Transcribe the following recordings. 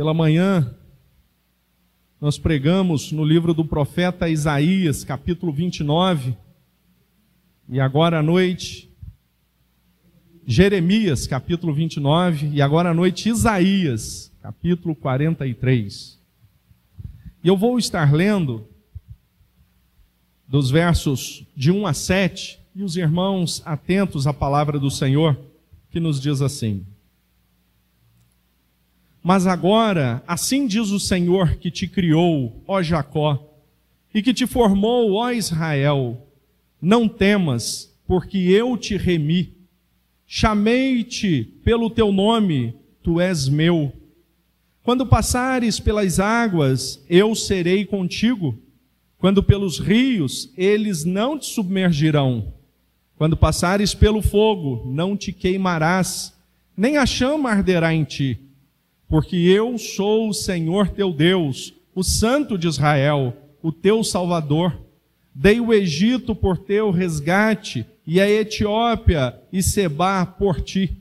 Pela manhã, nós pregamos no livro do profeta Isaías, capítulo 29, e agora à noite, Jeremias, capítulo 29, e agora à noite, Isaías, capítulo 43. E eu vou estar lendo dos versos de 1 a 7, e os irmãos atentos à palavra do Senhor, que nos diz assim: mas agora, assim diz o Senhor que te criou, ó Jacó, e que te formou, ó Israel: não temas, porque eu te remi. Chamei-te pelo teu nome, tu és meu. Quando passares pelas águas, eu serei contigo. Quando pelos rios, eles não te submergirão. Quando passares pelo fogo, não te queimarás, nem a chama arderá em ti porque eu sou o Senhor teu Deus, o Santo de Israel, o teu Salvador. Dei o Egito por teu resgate, e a Etiópia e Seba por ti.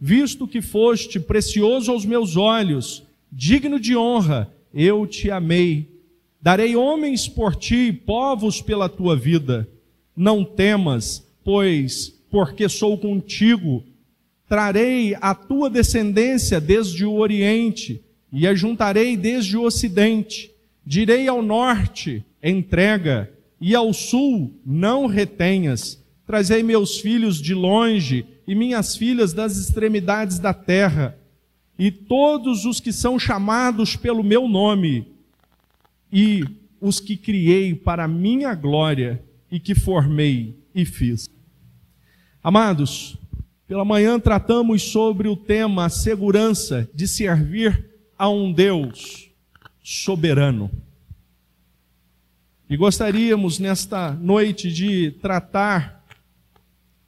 Visto que foste precioso aos meus olhos, digno de honra, eu te amei. Darei homens por ti, povos pela tua vida. Não temas, pois, porque sou contigo, Trarei a tua descendência desde o Oriente e a juntarei desde o Ocidente. Direi ao norte, entrega, e ao sul, não retenhas. Trazei meus filhos de longe e minhas filhas das extremidades da terra, e todos os que são chamados pelo meu nome, e os que criei para minha glória e que formei e fiz. Amados, pela manhã tratamos sobre o tema segurança de servir a um Deus soberano. E gostaríamos nesta noite de tratar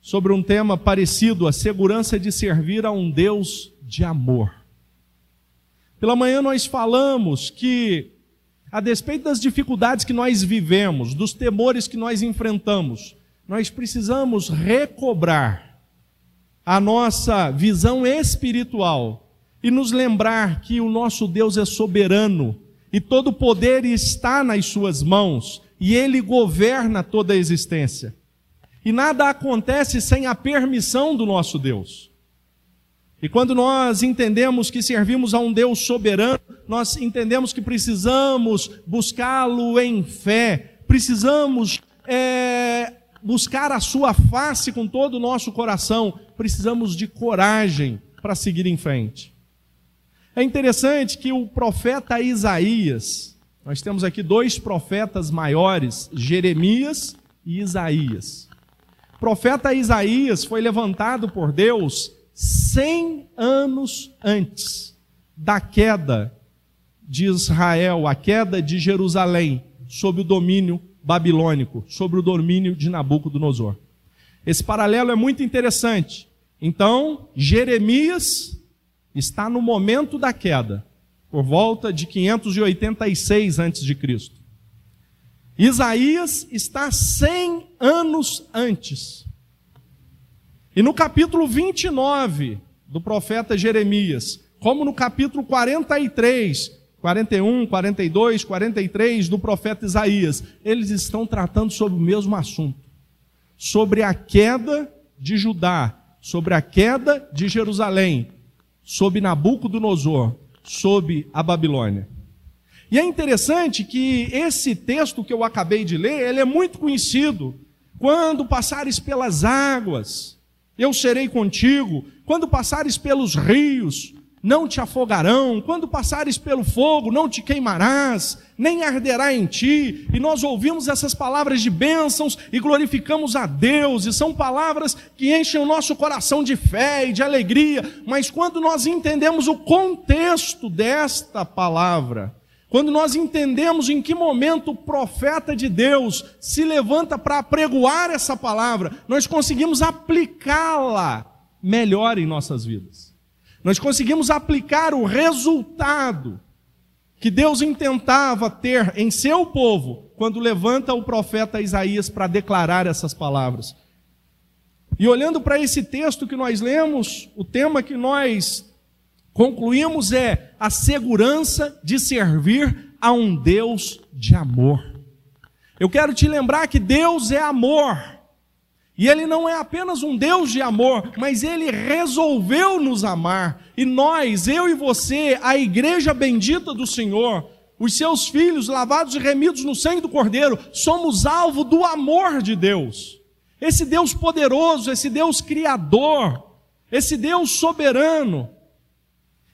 sobre um tema parecido, a segurança de servir a um Deus de amor. Pela manhã nós falamos que, a despeito das dificuldades que nós vivemos, dos temores que nós enfrentamos, nós precisamos recobrar a nossa visão espiritual e nos lembrar que o nosso Deus é soberano e todo poder está nas suas mãos e ele governa toda a existência. E nada acontece sem a permissão do nosso Deus. E quando nós entendemos que servimos a um Deus soberano, nós entendemos que precisamos buscá-lo em fé, precisamos é, buscar a sua face com todo o nosso coração, precisamos de coragem para seguir em frente. É interessante que o profeta Isaías, nós temos aqui dois profetas maiores, Jeremias e Isaías. O profeta Isaías foi levantado por Deus cem anos antes da queda de Israel, a queda de Jerusalém, sob o domínio babilônico, sobre o domínio de Nabucodonosor. Esse paralelo é muito interessante. Então, Jeremias está no momento da queda, por volta de 586 a.C. Isaías está 100 anos antes. E no capítulo 29 do profeta Jeremias, como no capítulo 43 41, 42, 43 do profeta Isaías, eles estão tratando sobre o mesmo assunto. Sobre a queda de Judá, sobre a queda de Jerusalém, sob Nabucodonosor, sob a Babilônia. E é interessante que esse texto que eu acabei de ler, ele é muito conhecido. Quando passares pelas águas, eu serei contigo. Quando passares pelos rios, não te afogarão, quando passares pelo fogo, não te queimarás, nem arderá em ti. E nós ouvimos essas palavras de bênçãos e glorificamos a Deus, e são palavras que enchem o nosso coração de fé e de alegria, mas quando nós entendemos o contexto desta palavra, quando nós entendemos em que momento o profeta de Deus se levanta para apregoar essa palavra, nós conseguimos aplicá-la melhor em nossas vidas nós conseguimos aplicar o resultado que Deus intentava ter em seu povo quando levanta o profeta Isaías para declarar essas palavras. E olhando para esse texto que nós lemos, o tema que nós concluímos é a segurança de servir a um Deus de amor. Eu quero te lembrar que Deus é amor. E Ele não é apenas um Deus de amor, mas Ele resolveu nos amar. E nós, eu e você, a igreja bendita do Senhor, os seus filhos lavados e remidos no sangue do Cordeiro, somos alvo do amor de Deus. Esse Deus poderoso, esse Deus criador, esse Deus soberano.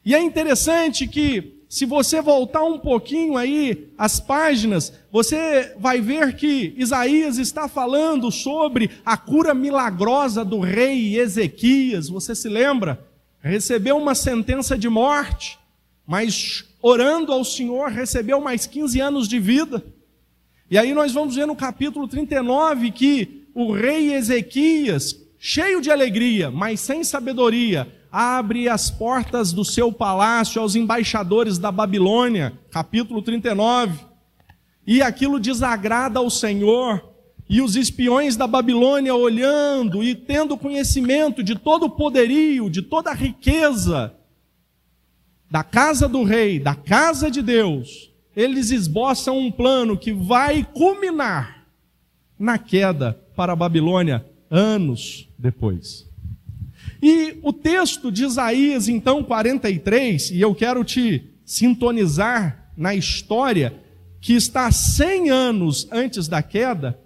E é interessante que se você voltar um pouquinho aí as páginas, você vai ver que Isaías está falando sobre a cura milagrosa do rei Ezequias. Você se lembra? Recebeu uma sentença de morte, mas orando ao Senhor recebeu mais 15 anos de vida. E aí nós vamos ver no capítulo 39 que o rei Ezequias, cheio de alegria, mas sem sabedoria, abre as portas do seu palácio aos embaixadores da Babilônia, capítulo 39. E aquilo desagrada ao Senhor, e os espiões da Babilônia olhando e tendo conhecimento de todo o poderio, de toda a riqueza da casa do rei, da casa de Deus, eles esboçam um plano que vai culminar na queda para a Babilônia anos depois. E o texto de Isaías, então, 43, e eu quero te sintonizar na história que está 100 anos antes da queda,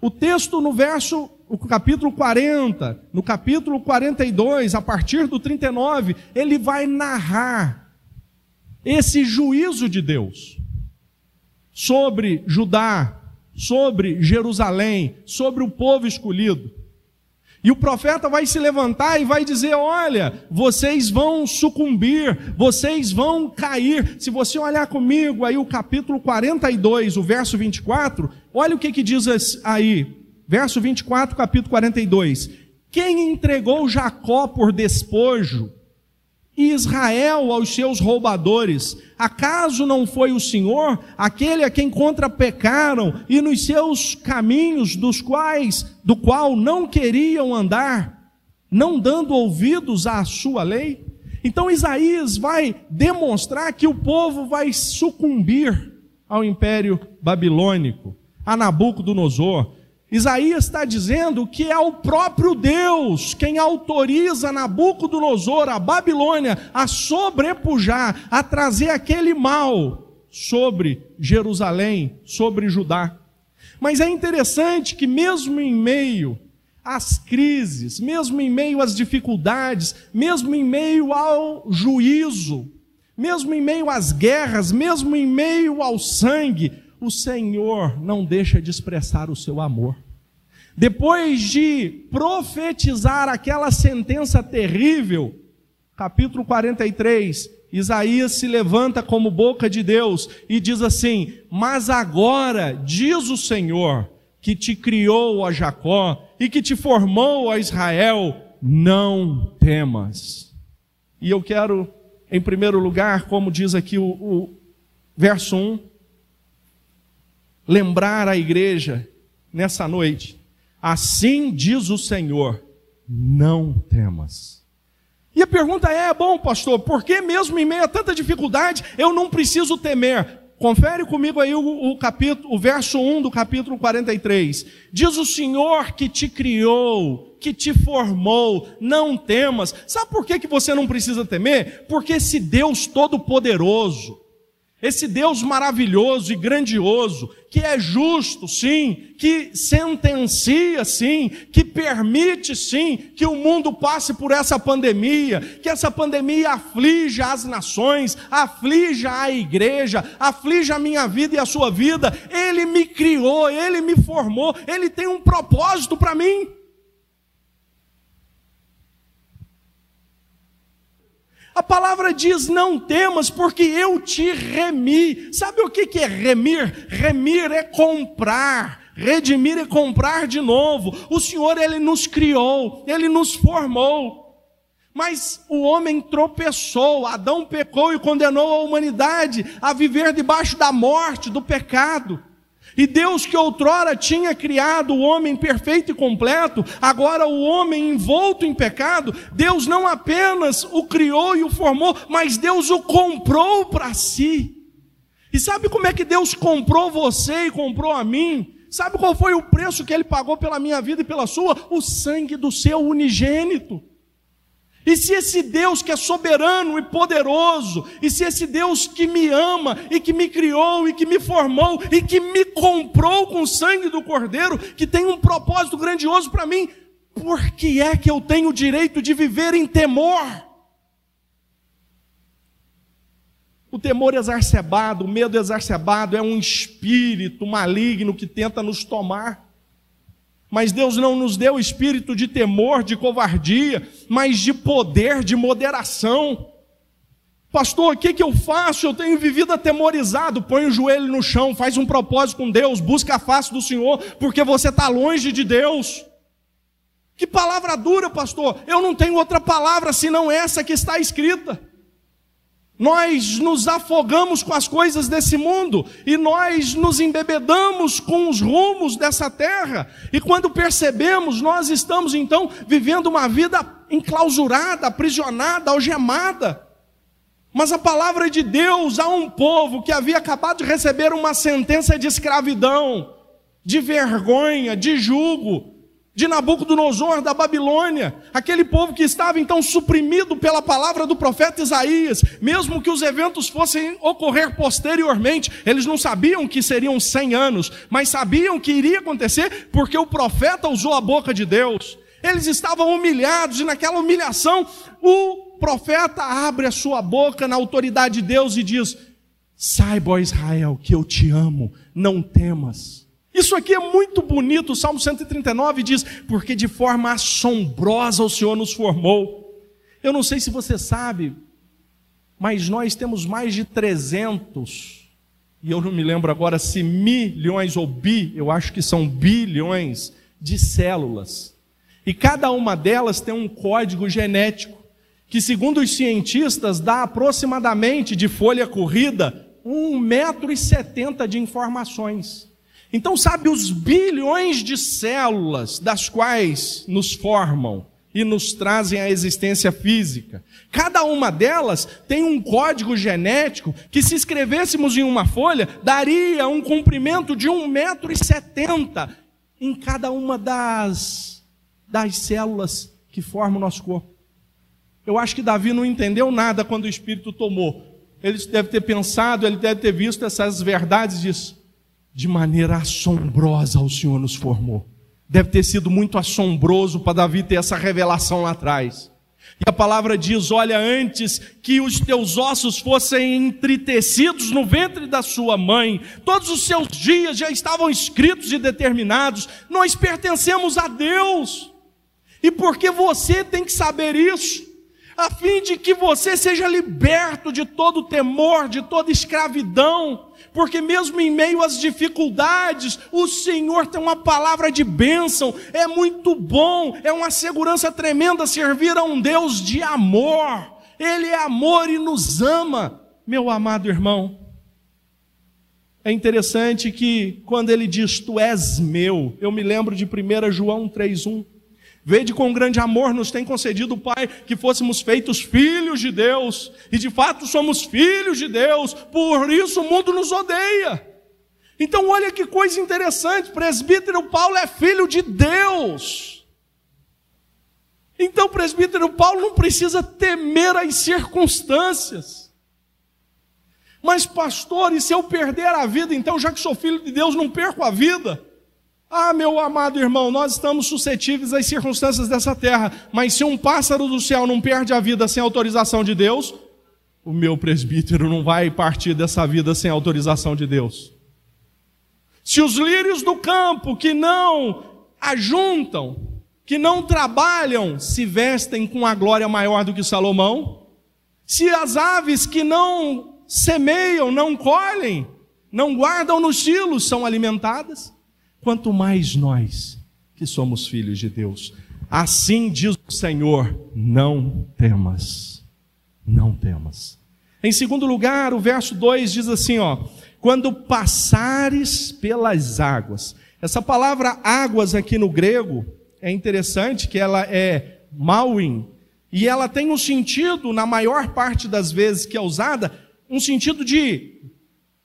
o texto no verso, o capítulo 40, no capítulo 42, a partir do 39, ele vai narrar esse juízo de Deus sobre Judá, sobre Jerusalém, sobre o povo escolhido. E o profeta vai se levantar e vai dizer: Olha, vocês vão sucumbir, vocês vão cair. Se você olhar comigo aí o capítulo 42, o verso 24, olha o que, que diz aí. Verso 24, capítulo 42. Quem entregou Jacó por despojo e Israel aos seus roubadores. Acaso não foi o Senhor aquele a quem contrapecaram e nos seus caminhos dos quais do qual não queriam andar, não dando ouvidos à sua lei? Então Isaías vai demonstrar que o povo vai sucumbir ao império babilônico, a Nabucodonosor. Isaías está dizendo que é o próprio Deus quem autoriza Nabucodonosor, a Babilônia, a sobrepujar, a trazer aquele mal sobre Jerusalém, sobre Judá. Mas é interessante que, mesmo em meio às crises, mesmo em meio às dificuldades, mesmo em meio ao juízo, mesmo em meio às guerras, mesmo em meio ao sangue, o Senhor não deixa de expressar o seu amor. Depois de profetizar aquela sentença terrível, capítulo 43, Isaías se levanta como boca de Deus e diz assim: Mas agora, diz o Senhor, que te criou a Jacó e que te formou a Israel, não temas. E eu quero, em primeiro lugar, como diz aqui o, o verso 1, lembrar a igreja nessa noite Assim diz o Senhor: não temas. E a pergunta é: bom, pastor, por que mesmo em meio a tanta dificuldade eu não preciso temer? Confere comigo aí o, o, capítulo, o verso 1 do capítulo 43. Diz o Senhor que te criou, que te formou, não temas. Sabe por que, que você não precisa temer? Porque esse Deus todo-poderoso, esse Deus maravilhoso e grandioso, que é justo, sim, que sentencia, sim, que permite, sim, que o mundo passe por essa pandemia, que essa pandemia aflija as nações, aflija a igreja, aflija a minha vida e a sua vida. Ele me criou, ele me formou, ele tem um propósito para mim. A palavra diz: não temas, porque eu te remi. Sabe o que é remir? Remir é comprar. Redimir é comprar de novo. O Senhor, Ele nos criou, Ele nos formou. Mas o homem tropeçou, Adão pecou e condenou a humanidade a viver debaixo da morte, do pecado. E Deus que outrora tinha criado o homem perfeito e completo, agora o homem envolto em pecado, Deus não apenas o criou e o formou, mas Deus o comprou para si. E sabe como é que Deus comprou você e comprou a mim? Sabe qual foi o preço que ele pagou pela minha vida e pela sua? O sangue do seu unigênito. E se esse Deus que é soberano e poderoso, e se esse Deus que me ama e que me criou e que me formou e que me comprou com o sangue do Cordeiro, que tem um propósito grandioso para mim, por que é que eu tenho o direito de viver em temor? O temor exacerbado, o medo exacerbado é um espírito maligno que tenta nos tomar. Mas Deus não nos deu espírito de temor, de covardia, mas de poder, de moderação. Pastor, o que, que eu faço? Eu tenho vivido atemorizado. Põe o joelho no chão, faz um propósito com Deus, busca a face do Senhor, porque você está longe de Deus. Que palavra dura, pastor. Eu não tenho outra palavra senão essa que está escrita. Nós nos afogamos com as coisas desse mundo e nós nos embebedamos com os rumos dessa terra. E quando percebemos, nós estamos então vivendo uma vida enclausurada, aprisionada, algemada. Mas a palavra de Deus a um povo que havia acabado de receber uma sentença de escravidão, de vergonha, de julgo, de Nabucodonosor da Babilônia, aquele povo que estava então suprimido pela palavra do profeta Isaías, mesmo que os eventos fossem ocorrer posteriormente, eles não sabiam que seriam 100 anos, mas sabiam que iria acontecer porque o profeta usou a boca de Deus. Eles estavam humilhados e naquela humilhação o profeta abre a sua boca na autoridade de Deus e diz: Saiba, Israel, que eu te amo, não temas. Isso aqui é muito bonito. O Salmo 139 diz: Porque de forma assombrosa o Senhor nos formou. Eu não sei se você sabe, mas nós temos mais de 300, e eu não me lembro agora se milhões ou bi, eu acho que são bilhões de células. E cada uma delas tem um código genético, que segundo os cientistas dá aproximadamente de folha corrida um metro e setenta de informações. Então, sabe, os bilhões de células das quais nos formam e nos trazem a existência física. Cada uma delas tem um código genético que, se escrevêssemos em uma folha, daria um comprimento de 1,70m em cada uma das, das células que formam o nosso corpo. Eu acho que Davi não entendeu nada quando o Espírito tomou. Ele deve ter pensado, ele deve ter visto essas verdades disso de maneira assombrosa o Senhor nos formou. Deve ter sido muito assombroso para Davi ter essa revelação lá atrás. E a palavra diz: Olha, antes que os teus ossos fossem entritecidos no ventre da sua mãe, todos os seus dias já estavam escritos e determinados, nós pertencemos a Deus. E porque você tem que saber isso, a fim de que você seja liberto de todo temor, de toda escravidão, porque mesmo em meio às dificuldades, o Senhor tem uma palavra de bênção, é muito bom, é uma segurança tremenda servir a um Deus de amor, Ele é amor e nos ama, meu amado irmão. É interessante que quando ele diz tu és meu, eu me lembro de 1 João 3,1. Vede com grande amor nos tem concedido o Pai que fôssemos feitos filhos de Deus, e de fato somos filhos de Deus, por isso o mundo nos odeia. Então, olha que coisa interessante: presbítero Paulo é filho de Deus. Então, presbítero Paulo não precisa temer as circunstâncias. Mas, pastor, e se eu perder a vida, então, já que sou filho de Deus, não perco a vida? Ah, meu amado irmão, nós estamos suscetíveis às circunstâncias dessa terra, mas se um pássaro do céu não perde a vida sem autorização de Deus, o meu presbítero não vai partir dessa vida sem autorização de Deus. Se os lírios do campo que não ajuntam, que não trabalham, se vestem com a glória maior do que Salomão, se as aves que não semeiam, não colhem, não guardam nos silos, são alimentadas, quanto mais nós que somos filhos de Deus. Assim diz o Senhor: não temas, não temas. Em segundo lugar, o verso 2 diz assim: ó, quando passares pelas águas. Essa palavra águas aqui no grego é interessante que ela é mauin, e ela tem um sentido, na maior parte das vezes que é usada, um sentido de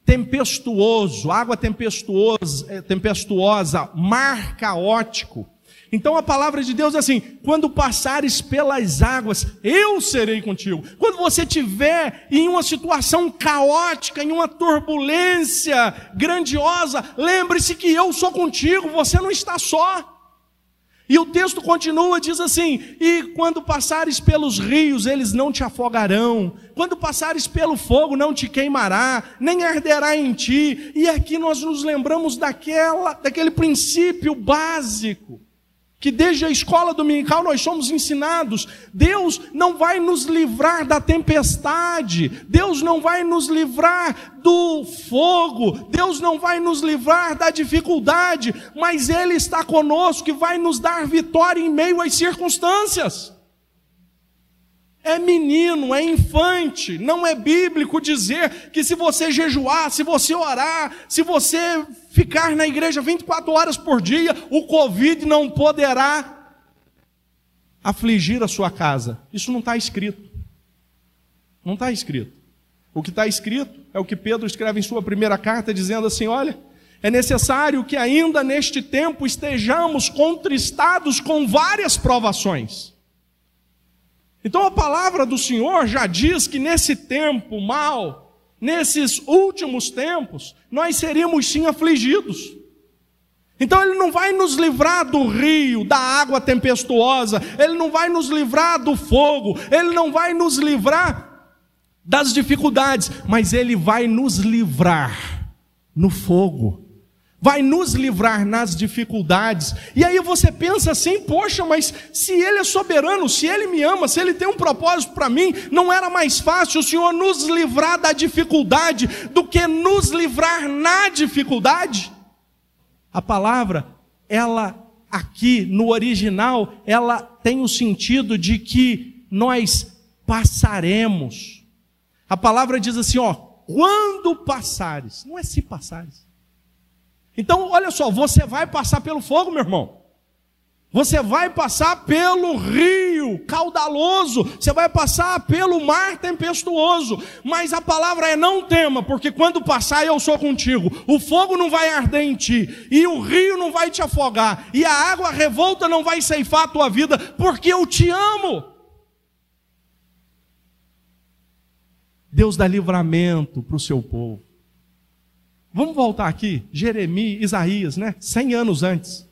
tempestuoso, água tempestuosa, é, tempestuosa mar caótico. Então a palavra de Deus é assim: quando passares pelas águas, eu serei contigo. Quando você estiver em uma situação caótica, em uma turbulência grandiosa, lembre-se que eu sou contigo, você não está só. E o texto continua, diz assim: E quando passares pelos rios, eles não te afogarão, quando passares pelo fogo, não te queimará, nem arderá em ti. E aqui nós nos lembramos daquela, daquele princípio básico que desde a escola dominical nós somos ensinados, Deus não vai nos livrar da tempestade, Deus não vai nos livrar do fogo, Deus não vai nos livrar da dificuldade, mas Ele está conosco e vai nos dar vitória em meio às circunstâncias é menino, é infante. Não é bíblico dizer que se você jejuar, se você orar, se você ficar na igreja 24 horas por dia, o Covid não poderá afligir a sua casa. Isso não está escrito. Não está escrito. O que está escrito é o que Pedro escreve em sua primeira carta, dizendo assim: olha. É necessário que ainda neste tempo estejamos contristados com várias provações então a palavra do Senhor já diz que nesse tempo mal, nesses últimos tempos, nós seríamos sim afligidos. Então ele não vai nos livrar do rio, da água tempestuosa, ele não vai nos livrar do fogo, ele não vai nos livrar das dificuldades, mas ele vai nos livrar no fogo vai nos livrar nas dificuldades. E aí você pensa assim: poxa, mas se Ele é soberano, se Ele me ama, se Ele tem um propósito para mim, não era mais fácil o Senhor nos livrar da dificuldade do que nos livrar na dificuldade? A palavra, ela aqui no original, ela tem o sentido de que nós passaremos. A palavra diz assim, ó, quando passares, não é se passares. Então, olha só, você vai passar pelo fogo, meu irmão. Você vai passar pelo rio caudaloso, você vai passar pelo mar tempestuoso, mas a palavra é não tema, porque quando passar eu sou contigo. O fogo não vai arder em ti, e o rio não vai te afogar, e a água revolta não vai ceifar a tua vida, porque eu te amo. Deus dá livramento para o seu povo. Vamos voltar aqui, Jeremias, Isaías, né? Cem anos antes.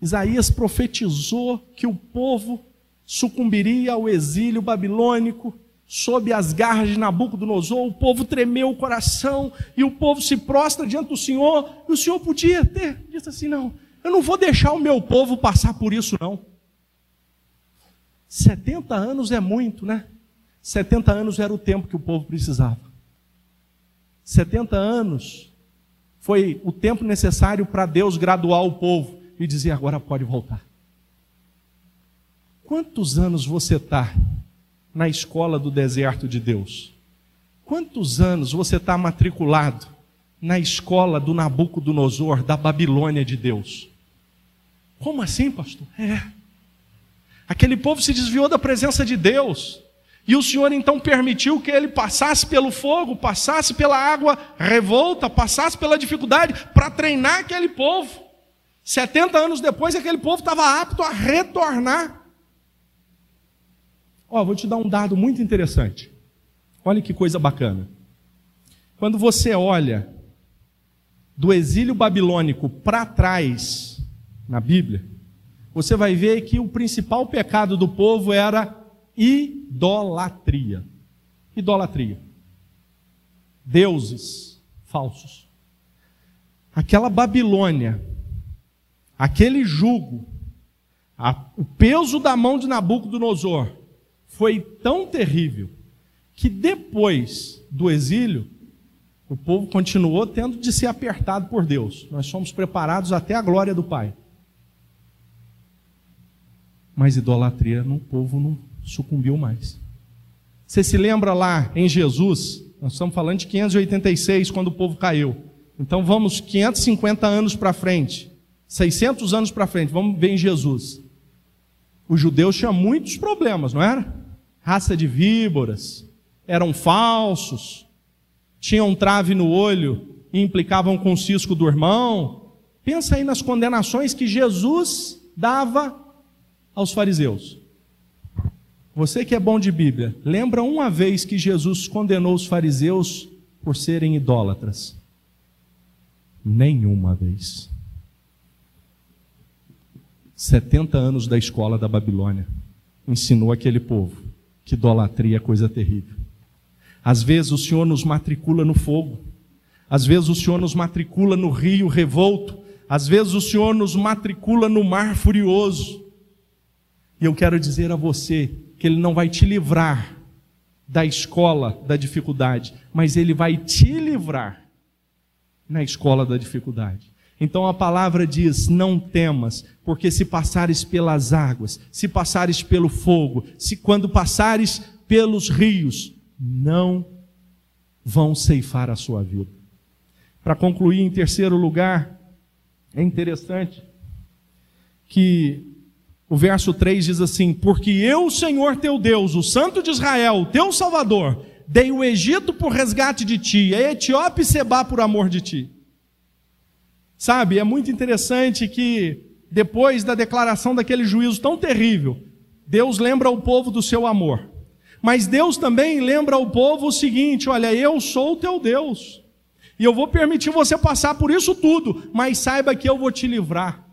Isaías profetizou que o povo sucumbiria ao exílio babilônico sob as garras de Nabucodonosor. O povo tremeu o coração e o povo se prostra diante do Senhor. E o Senhor podia ter dito assim: não, eu não vou deixar o meu povo passar por isso, não. 70 anos é muito, né? 70 anos era o tempo que o povo precisava. 70 anos foi o tempo necessário para Deus graduar o povo e dizer: agora pode voltar. Quantos anos você está na escola do deserto de Deus? Quantos anos você está matriculado na escola do Nabucodonosor, da Babilônia de Deus? Como assim, pastor? É. Aquele povo se desviou da presença de Deus. E o Senhor então permitiu que ele passasse pelo fogo, passasse pela água revolta, passasse pela dificuldade para treinar aquele povo. 70 anos depois, aquele povo estava apto a retornar. Ó, vou te dar um dado muito interessante. Olha que coisa bacana. Quando você olha do exílio babilônico para trás na Bíblia, você vai ver que o principal pecado do povo era idolatria. Idolatria. Deuses falsos. Aquela Babilônia, aquele jugo, a, o peso da mão de Nabucodonosor foi tão terrível que depois do exílio, o povo continuou tendo de ser apertado por Deus. Nós somos preparados até a glória do Pai. Mas idolatria no povo não sucumbiu mais. Você se lembra lá em Jesus, Nós estamos falando de 586, quando o povo caiu. Então vamos 550 anos para frente, 600 anos para frente, vamos ver em Jesus. Os judeus tinham muitos problemas, não era? Raça de víboras, eram falsos, tinham trave no olho e implicavam com o cisco do irmão. Pensa aí nas condenações que Jesus dava aos fariseus. Você que é bom de Bíblia, lembra uma vez que Jesus condenou os fariseus por serem idólatras? Nenhuma vez. 70 anos da escola da Babilônia ensinou aquele povo que idolatria é coisa terrível. Às vezes o Senhor nos matricula no fogo, às vezes o Senhor nos matricula no rio revolto, às vezes o Senhor nos matricula no mar furioso. E eu quero dizer a você que Ele não vai te livrar da escola da dificuldade, mas Ele vai te livrar na escola da dificuldade. Então a palavra diz: Não temas, porque se passares pelas águas, se passares pelo fogo, se quando passares pelos rios, não vão ceifar a sua vida. Para concluir, em terceiro lugar, é interessante que o verso 3 diz assim: Porque eu, Senhor teu Deus, o Santo de Israel, teu Salvador, dei o Egito por resgate de ti, a Etiópia e Seba por amor de ti. Sabe, é muito interessante que depois da declaração daquele juízo tão terrível, Deus lembra o povo do seu amor. Mas Deus também lembra ao povo o seguinte: olha, eu sou o teu Deus. E eu vou permitir você passar por isso tudo, mas saiba que eu vou te livrar.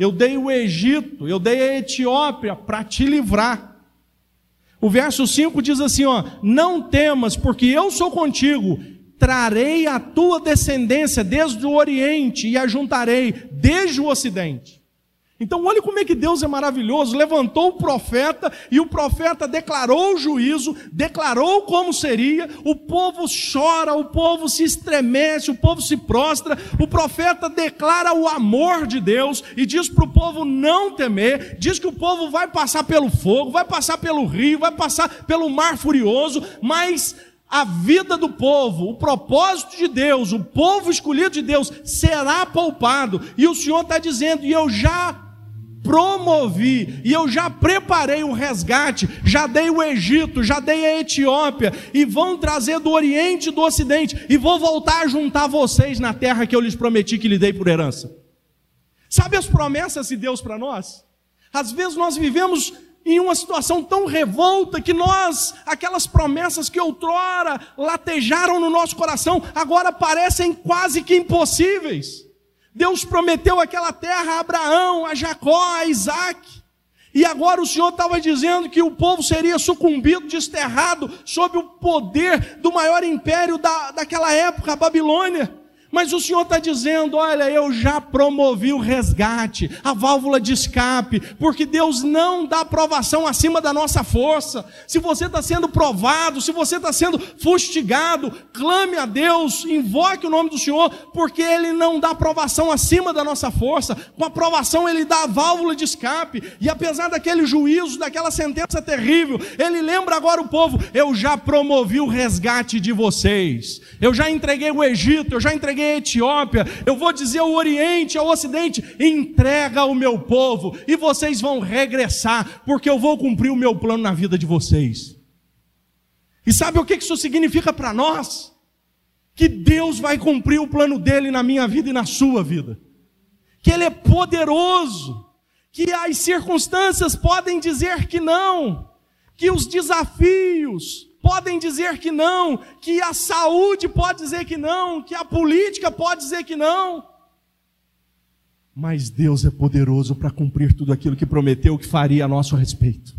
Eu dei o Egito, eu dei a Etiópia para te livrar. O verso 5 diz assim: ó, não temas, porque eu sou contigo, trarei a tua descendência desde o Oriente e a juntarei desde o Ocidente. Então, olha como é que Deus é maravilhoso. Levantou o profeta e o profeta declarou o juízo, declarou como seria. O povo chora, o povo se estremece, o povo se prostra. O profeta declara o amor de Deus e diz para o povo não temer. Diz que o povo vai passar pelo fogo, vai passar pelo rio, vai passar pelo mar furioso, mas a vida do povo, o propósito de Deus, o povo escolhido de Deus será poupado. E o Senhor está dizendo, e eu já promovi, e eu já preparei o resgate, já dei o Egito, já dei a Etiópia, e vão trazer do Oriente e do Ocidente, e vou voltar a juntar vocês na terra que eu lhes prometi que lhe dei por herança. Sabe as promessas de Deus para nós? Às vezes nós vivemos em uma situação tão revolta que nós, aquelas promessas que outrora latejaram no nosso coração, agora parecem quase que impossíveis. Deus prometeu aquela terra a Abraão, a Jacó, a Isaac. E agora o Senhor estava dizendo que o povo seria sucumbido, desterrado, sob o poder do maior império da, daquela época, a Babilônia. Mas o Senhor está dizendo: olha, eu já promovi o resgate, a válvula de escape, porque Deus não dá provação acima da nossa força. Se você está sendo provado, se você está sendo fustigado, clame a Deus, invoque o nome do Senhor, porque Ele não dá provação acima da nossa força. Com a provação, Ele dá a válvula de escape. E apesar daquele juízo, daquela sentença terrível, Ele lembra agora o povo: eu já promovi o resgate de vocês, eu já entreguei o Egito, eu já entreguei entreguei Etiópia, eu vou dizer ao Oriente, ao Ocidente: entrega o meu povo, e vocês vão regressar, porque eu vou cumprir o meu plano na vida de vocês. E sabe o que isso significa para nós? Que Deus vai cumprir o plano dele na minha vida e na sua vida, que Ele é poderoso, que as circunstâncias podem dizer que não, que os desafios, podem dizer que não, que a saúde pode dizer que não, que a política pode dizer que não. Mas Deus é poderoso para cumprir tudo aquilo que prometeu que faria a nosso respeito.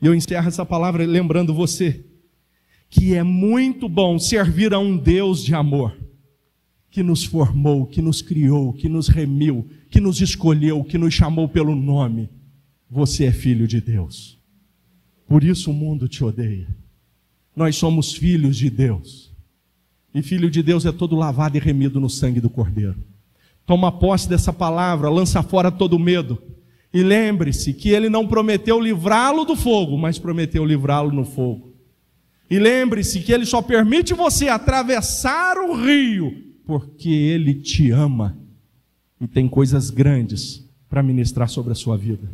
E eu encerro essa palavra lembrando você que é muito bom servir a um Deus de amor, que nos formou, que nos criou, que nos remiu, que nos escolheu, que nos chamou pelo nome. Você é filho de Deus. Por isso o mundo te odeia. Nós somos filhos de Deus. E filho de Deus é todo lavado e remido no sangue do Cordeiro. Toma posse dessa palavra, lança fora todo medo. E lembre-se que ele não prometeu livrá-lo do fogo, mas prometeu livrá-lo no fogo. E lembre-se que Ele só permite você atravessar o rio porque Ele te ama e tem coisas grandes para ministrar sobre a sua vida.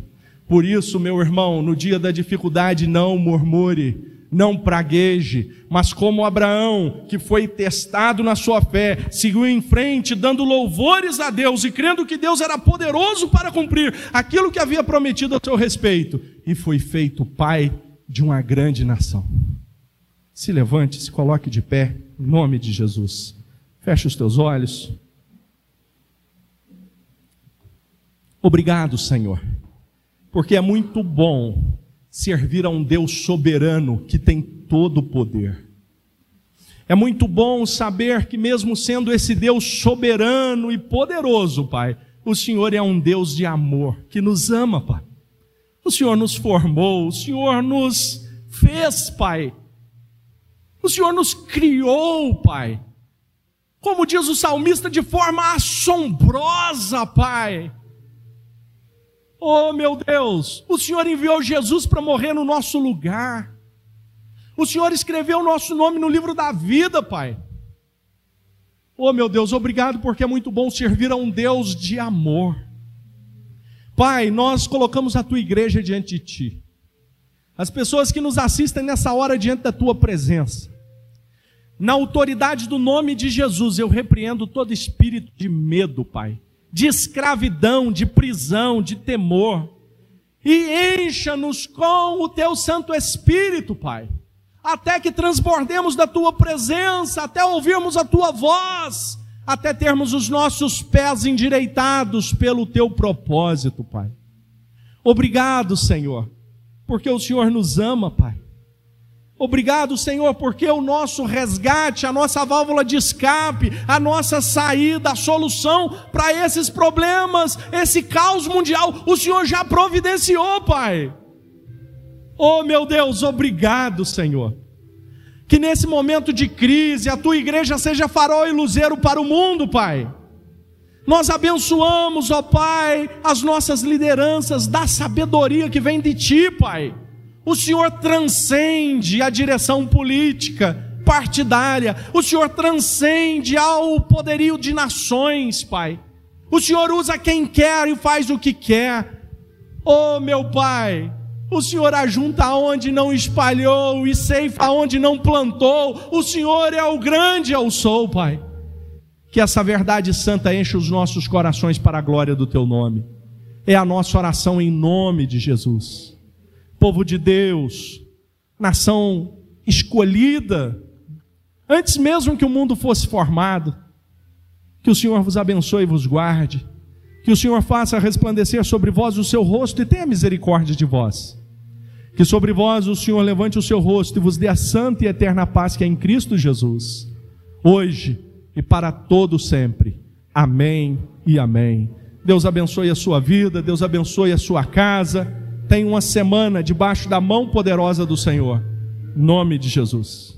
Por isso, meu irmão, no dia da dificuldade, não murmure, não pragueje, mas como Abraão, que foi testado na sua fé, seguiu em frente, dando louvores a Deus e crendo que Deus era poderoso para cumprir aquilo que havia prometido a seu respeito, e foi feito pai de uma grande nação. Se levante, se coloque de pé, em nome de Jesus. Feche os teus olhos. Obrigado, Senhor, porque é muito bom servir a um Deus soberano que tem todo o poder. É muito bom saber que, mesmo sendo esse Deus soberano e poderoso, Pai, o Senhor é um Deus de amor, que nos ama, Pai. O Senhor nos formou, o Senhor nos fez, Pai. O Senhor nos criou, Pai. Como diz o salmista, de forma assombrosa, Pai. Oh, meu Deus, o Senhor enviou Jesus para morrer no nosso lugar. O Senhor escreveu o nosso nome no livro da vida, Pai. Oh, meu Deus, obrigado porque é muito bom servir a um Deus de amor. Pai, nós colocamos a tua igreja diante de ti. As pessoas que nos assistem nessa hora diante da tua presença. Na autoridade do nome de Jesus, eu repreendo todo espírito de medo, Pai de escravidão, de prisão, de temor. E encha-nos com o teu Santo Espírito, Pai, até que transbordemos da tua presença, até ouvirmos a tua voz, até termos os nossos pés endireitados pelo teu propósito, Pai. Obrigado, Senhor, porque o Senhor nos ama, Pai. Obrigado, Senhor, porque o nosso resgate, a nossa válvula de escape, a nossa saída, a solução para esses problemas, esse caos mundial, o Senhor já providenciou, Pai. Oh, meu Deus, obrigado, Senhor. Que nesse momento de crise a tua igreja seja farol e luzeiro para o mundo, Pai. Nós abençoamos, ó Pai, as nossas lideranças da sabedoria que vem de Ti, Pai. O Senhor transcende a direção política, partidária. O Senhor transcende ao poderio de nações, Pai. O Senhor usa quem quer e faz o que quer. Oh, meu Pai, o Senhor ajunta onde não espalhou e ceifa onde não plantou. O Senhor é o grande eu sou, Pai. Que essa verdade santa enche os nossos corações para a glória do Teu nome. É a nossa oração em nome de Jesus povo de Deus, nação escolhida, antes mesmo que o mundo fosse formado. Que o Senhor vos abençoe e vos guarde. Que o Senhor faça resplandecer sobre vós o seu rosto e tenha misericórdia de vós. Que sobre vós o Senhor levante o seu rosto e vos dê a santa e eterna paz que é em Cristo Jesus, hoje e para todo sempre. Amém e amém. Deus abençoe a sua vida, Deus abençoe a sua casa. Tenha uma semana debaixo da mão poderosa do Senhor. Nome de Jesus.